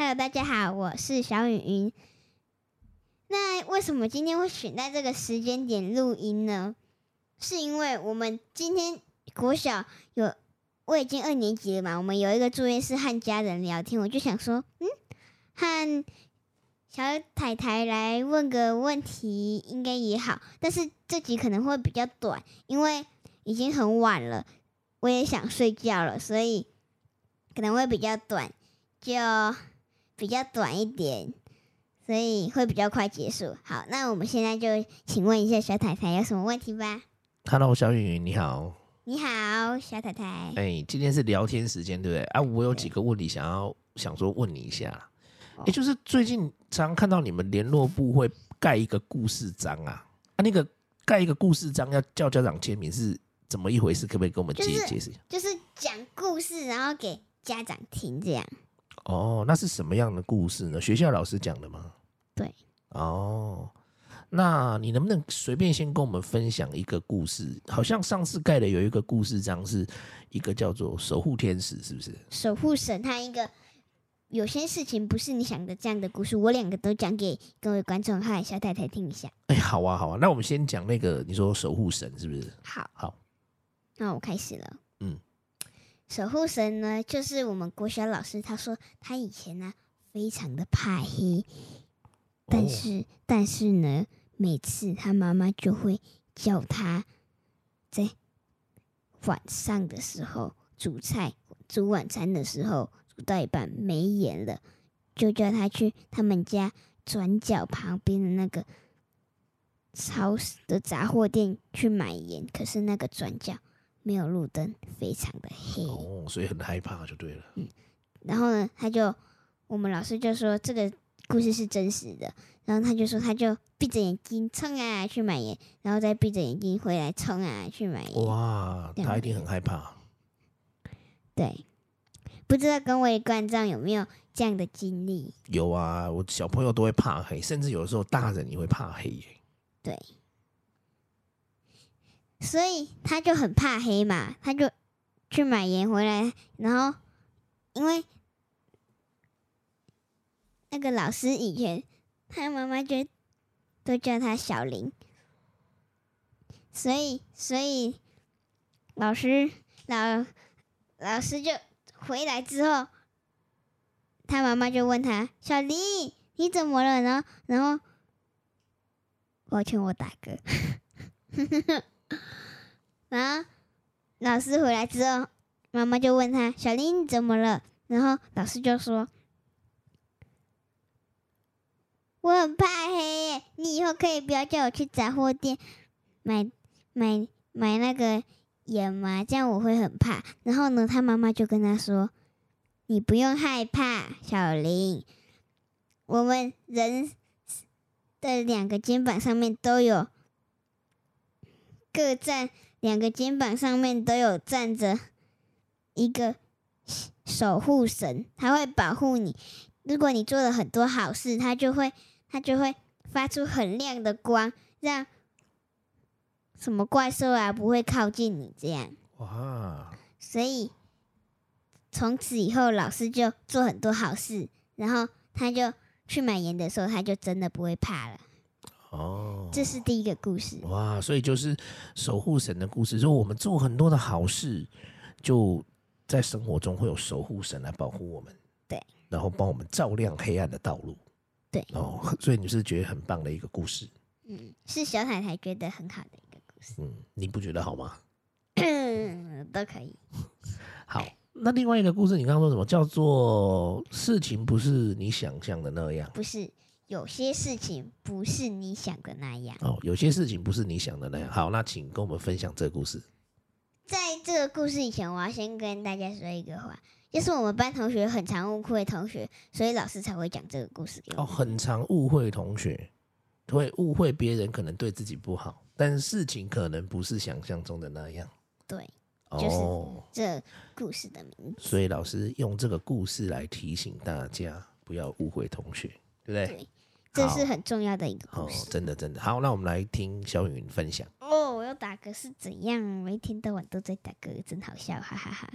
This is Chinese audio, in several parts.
Hello，大家好，我是小雨云。那为什么今天会选在这个时间点录音呢？是因为我们今天国小有我已经二年级了嘛，我们有一个作业是和家人聊天，我就想说，嗯，和小太太来问个问题应该也好，但是这集可能会比较短，因为已经很晚了，我也想睡觉了，所以可能会比较短，就比较短一点，所以会比较快结束。好，那我们现在就请问一下小太太有什么问题吧。Hello，小雨云，你好。你好，小太太。哎、今天是聊天时间，对不对？啊，我有几个问题想要想说问你一下啦。哦也、就是最近常常看到你们联络部会盖一个故事章啊，啊，那个盖一个故事章要叫家长签名是怎么一回事？可不可以跟我们解就是解释一下？就是讲故事，然后给家长听，这样。哦，那是什么样的故事呢？学校老师讲的吗？对。哦，那你能不能随便先跟我们分享一个故事？好像上次盖的有一个故事章，是一个叫做守护天使，是不是？守护神他一个有些事情不是你想的这样的故事，我两个都讲给各位观众和小太太听一下。哎、好啊，好啊，那我们先讲那个你说守护神是不是？好，好，那我开始了。嗯，守护神呢，就是我们国小老师他说他以前呢非常的怕黑，但哦是、但是呢，每次他妈妈就会叫他在晚上的时候煮菜、煮晚餐的时候煮到一半没盐了，就叫他去他们家转角旁边的那个超市的杂货店去买盐。可是那个转角没有路灯，非常的黑。哦，所以很害怕就对了。嗯然后呢，他就我们老师就说这个故事是真实的，然后他就说他就闭着眼睛冲啊去买盐，然后再闭着眼睛回来冲啊去买盐。哇，他一定很害怕。对，不知道各位观众有没有这样的经历？有啊，我小朋友都会怕黑，甚至有的时候大人也会怕黑耶。对，所以他就很怕黑嘛，他就去买盐回来，然后因为那个老师以前他妈妈就都叫他小林，所以所以老师老老师就回来之后，他妈妈就问他小林你怎么了呢？然后抱歉，我打嗝。然后老师回来之后，妈妈就问他：“小林，你怎么了？”然后老师就说：“我很怕黑，你以后可以不要叫我去杂货店买买买那个盐吗？这样我会很怕。”然后呢，他妈妈就跟他说：“你不用害怕，小林，我们人的两个肩膀上面都有各站，两个肩膀上面都有站着一个守护神，他会保护你。如果你做了很多好事，他就会他就会发出很亮的光，让什么怪兽啊不会靠近你。这样，哇，所以从此以后，老师就做很多好事，然后他就去买盐的时候，他就真的不会怕了。哦，这是第一个故事。哇，所以就是守护神的故事，说我们做很多的好事，就在生活中会有守护神来保护我们，对，然后帮我们照亮黑暗的道路，对哦，所以你是觉得很棒的一个故事，嗯，是小太太觉得很好的一个故事，嗯，你不觉得好吗？都可以。好，那另外一个故事，你刚刚说什么叫做事情不是你想象的那样？不是有些事情不是你想的那样。哦，有些事情不是你想的那样。好，那请跟我们分享这个故事。在这个故事以前，我要先跟大家说一个话，就是我们班同学很常误会同学，所以老师才会讲这个故事给我哦，很常误会同学，会误会别人可能对自己不好，但事情可能不是想象中的那样。对，就是哦，这故事的名字。所以老师用这个故事来提醒大家不要误会同学，对不对？对，这是很重要的一个哦故，事。真的真的好，那我们来听小云分享。哦，我要打嗝是怎样？我一天到晚都在打嗝，真好笑，哈哈哈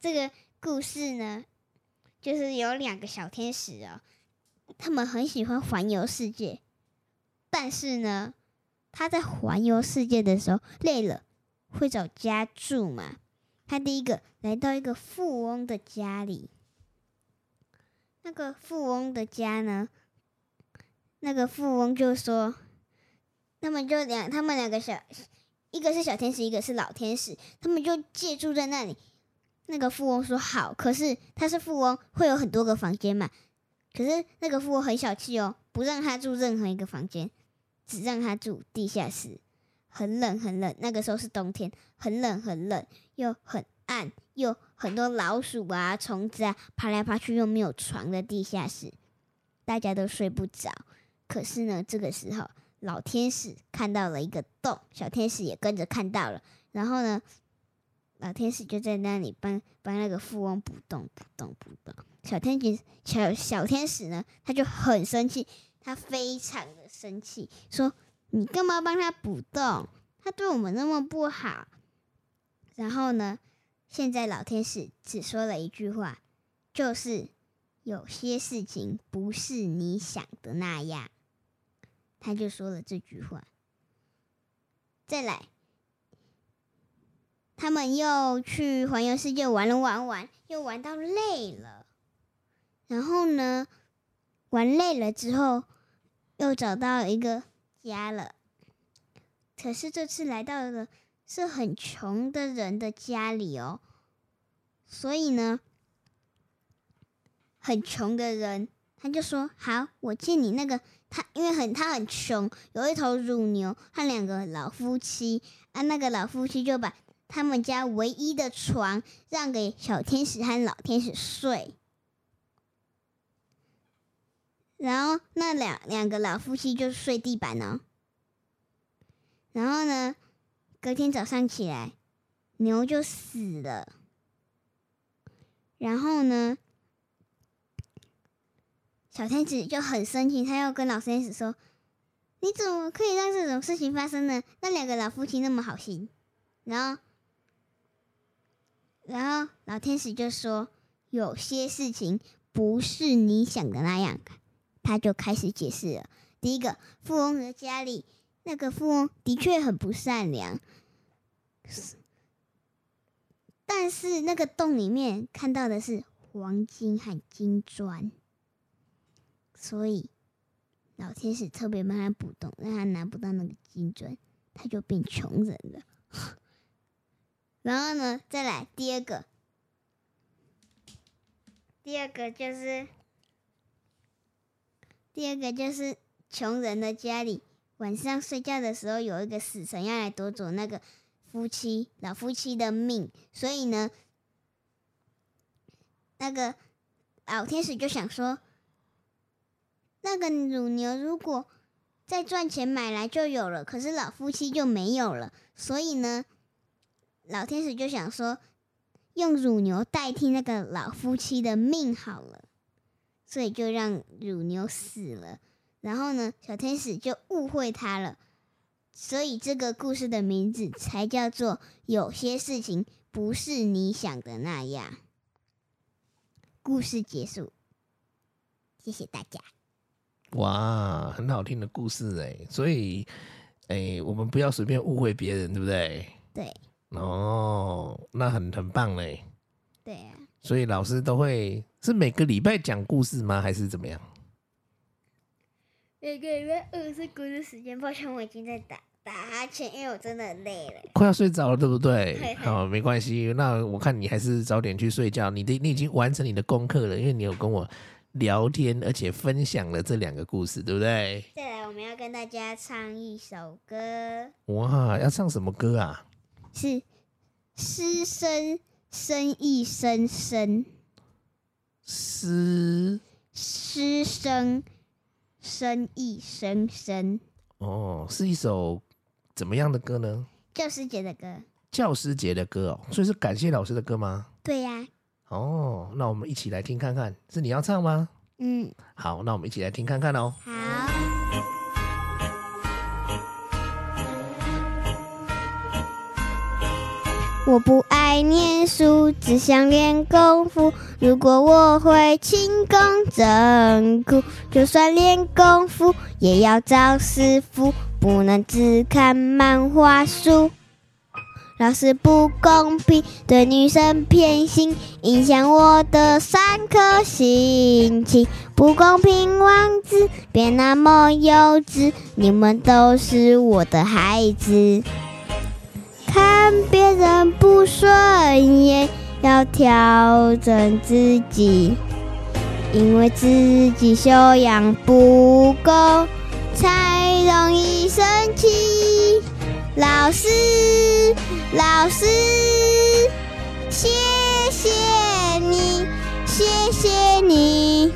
这个故事呢，就是有两个小天使哦，他们很喜欢环游世界，但是呢，他在环游世界的时候累了，会找家住嘛。他第一个来到一个富翁的家里，那个富翁的家呢，那个富翁就说，他们就两，他们两个小，一个是小天使，一个是老天使，他们就借住在那里。那个富翁说好，可是他是富翁，会有很多个房间嘛。可是那个富翁很小气哦，不让他住任何一个房间，只让他住地下室。很冷很冷，那个时候是冬天，很冷很冷，又很暗，又很多老鼠啊、虫子啊，爬来爬去，又没有床的地下室，大家都睡不着。可是呢，这个时候老天使看到了一个洞，小天使也跟着看到了，然后呢？老天使就在那里帮帮那个富翁补洞、补洞、补洞。小天使小小天使呢，他就很生气，他非常的生气，说：“你干嘛帮他补洞？他对我们那么不好。”然后呢，现在老天使只说了一句话，就是有些事情不是你想的那样。他就说了这句话。再来。他们又去环游世界玩了玩玩，又玩到累了。然后呢，玩累了之后，又找到一个家了。可是这次来到的是很穷的人的家里哦。所以呢，很穷的人他就说：“好，我借你那个。”他因为很他很穷，有一头乳牛和两个老夫妻啊。那个老夫妻就把。他们家唯一的床让给小天使和老天使睡，然后那两两个老夫妻就睡地板呢。然后呢，隔天早上起来，牛就死了。然后呢，小天使就很生气，他要跟老天使说：“你怎么可以让这种事情发生呢？那两个老夫妻那么好心。”然后。然后老天使就说：“有些事情不是你想的那样。”他就开始解释了。第一个，富翁的家里，那个富翁的确很不善良，但是那个洞里面看到的是黄金和金砖，所以老天使特别帮他补洞，让他拿不到那个金砖，他就变穷人了。然后呢，再来第二个，第二个就是第二个就是穷人的家里，晚上睡觉的时候有一个死神要来夺走那个夫妻老夫妻的命，所以呢，那个老天使就想说，那个乳牛如果再赚钱买来就有了，可是老夫妻就没有了，所以呢。老天使就想说，用乳牛代替那个老夫妻的命好了，所以就让乳牛死了。然后呢，小天使就误会他了，所以这个故事的名字才叫做“有些事情不是你想的那样”。故事结束，谢谢大家。哇，很好听的故事哎，所以哎，我们不要随便误会别人，对不对？对。哦，那很很棒嘞。对啊，所以老师都会是每个礼拜讲故事吗？还是怎么样？每个礼拜二是故事时间。抱歉，我已经在打打哈欠，因为我真的很累了，快要睡着了，对不对？好，没关系。那我看你还是早点去睡觉。你的你已经完成你的功课了，因为你有跟我聊天，而且分享了这两个故事，对不对？再来，我们要跟大家唱一首歌。哇，要唱什么歌啊？是师生生一生生，师师生生一生生。哦，是一首怎么样的歌呢？教师节的歌。教师节的歌哦，所以是感谢老师的歌吗？对呀。哦，那我们一起来听看看，是你要唱吗？嗯。好，那我们一起来听看看哦。好。我不爱念书，只想练功夫。如果我会轻功真酷，就算练功夫也要找师傅，不能只看漫画书。老师不公平，对女生偏心，影响我的上课心情。不公平，王子别那么幼稚，你们都是我的孩子。看别人不顺眼，要调整自己，因为自己修养不够，才容易生气。老师，老师，谢谢你，谢谢你，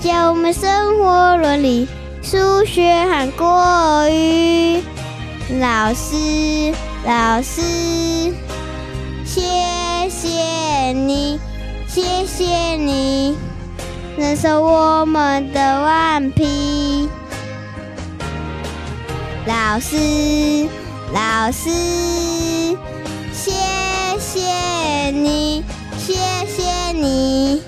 教我们生活伦理、数学和国语。老师。老师，谢谢你，谢谢你，忍受我们的顽皮。老师，老师，谢谢你，谢谢你，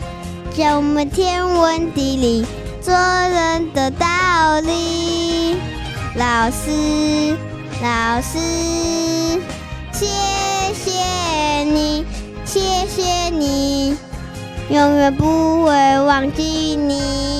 教我们天文地理、做人的道理。老师，老师。谢谢你，谢谢你，永远不会忘记你。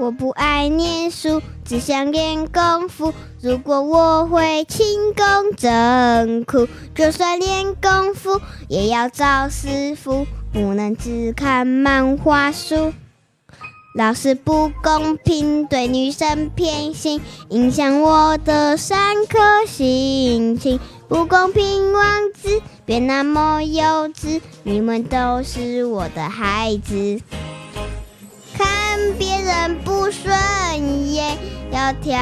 我不爱念书，只想练功夫。如果我会轻功真酷，就算练功夫也要找师傅，不能只看漫画书。老师不公平，对女生偏心，影响我的上课心情。不公平，王子别那么幼稚，你们都是我的孩子。看别人不顺眼，要调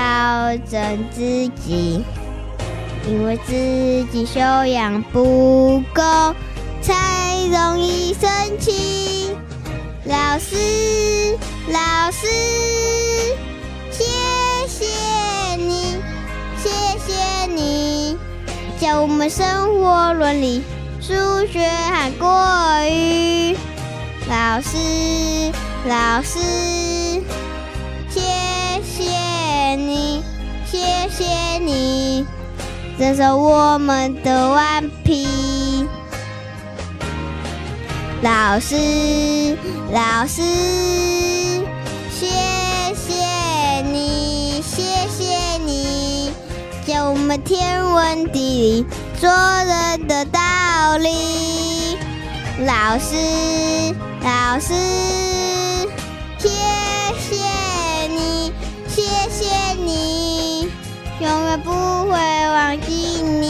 整自己，因为自己修养不够，才容易生气。老师，老师，谢谢你，谢谢你，教我们生活伦理、数学和国语。老师。老师，谢谢你，谢谢你，忍受我们的顽皮。老师，老师，谢谢你，谢谢你，教我们天文地理、做人的道理。老师，老师。谢谢你，谢谢你，永远不会忘记你。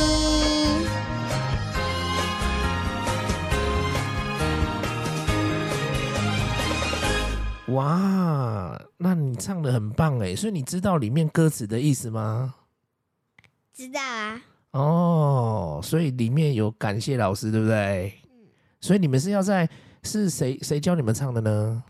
哇，那你唱的很棒哎！所以你知道里面歌词的意思吗？知道啊。哦，所以里面有感谢老师，对不对？嗯。所以你们是要在是谁谁教你们唱的呢？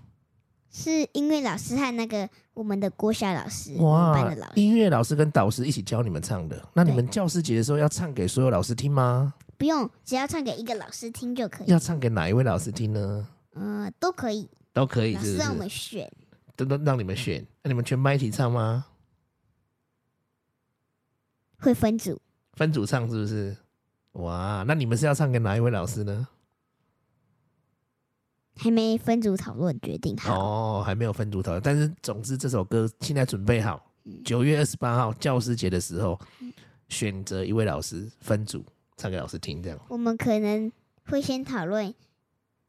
是音乐老师和那个我们的国小老师，哇，音乐老师跟导师一起教你们唱的。那你们教师节的时候要唱给所有老师听吗？不用，只要唱给一个老师听就可以。要唱给哪一位老师听呢？嗯，都可以，都可以。老师让我们选，都都让你们选。那你们全班一起唱吗？会分组，分组唱是不是？哇，那你们是要唱给哪一位老师呢？还没分组讨论决定好哦，还没有分组讨论，但是总之这首歌现在准备好，九月二十八号教师节的时候，选择一位老师分组唱给老师听，这样。我们可能会先讨论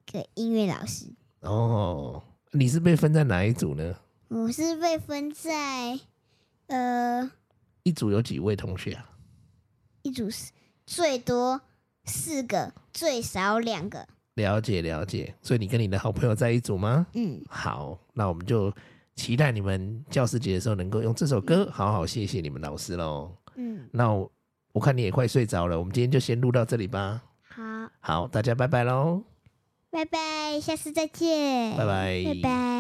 给音乐老师。哦，你是被分在哪一组呢？我是被分在呃，一组有几位同学啊？一组是最多四个，最少两个。了解了解，所以你跟你的好朋友在一组吗？嗯，好，那我们就期待你们教师节的时候能够用这首歌好好谢谢你们老师喽。嗯，那我我看你也快睡着了，我们今天就先录到这里吧。好，好，大家拜拜喽，拜拜，下次再见，拜拜，拜拜。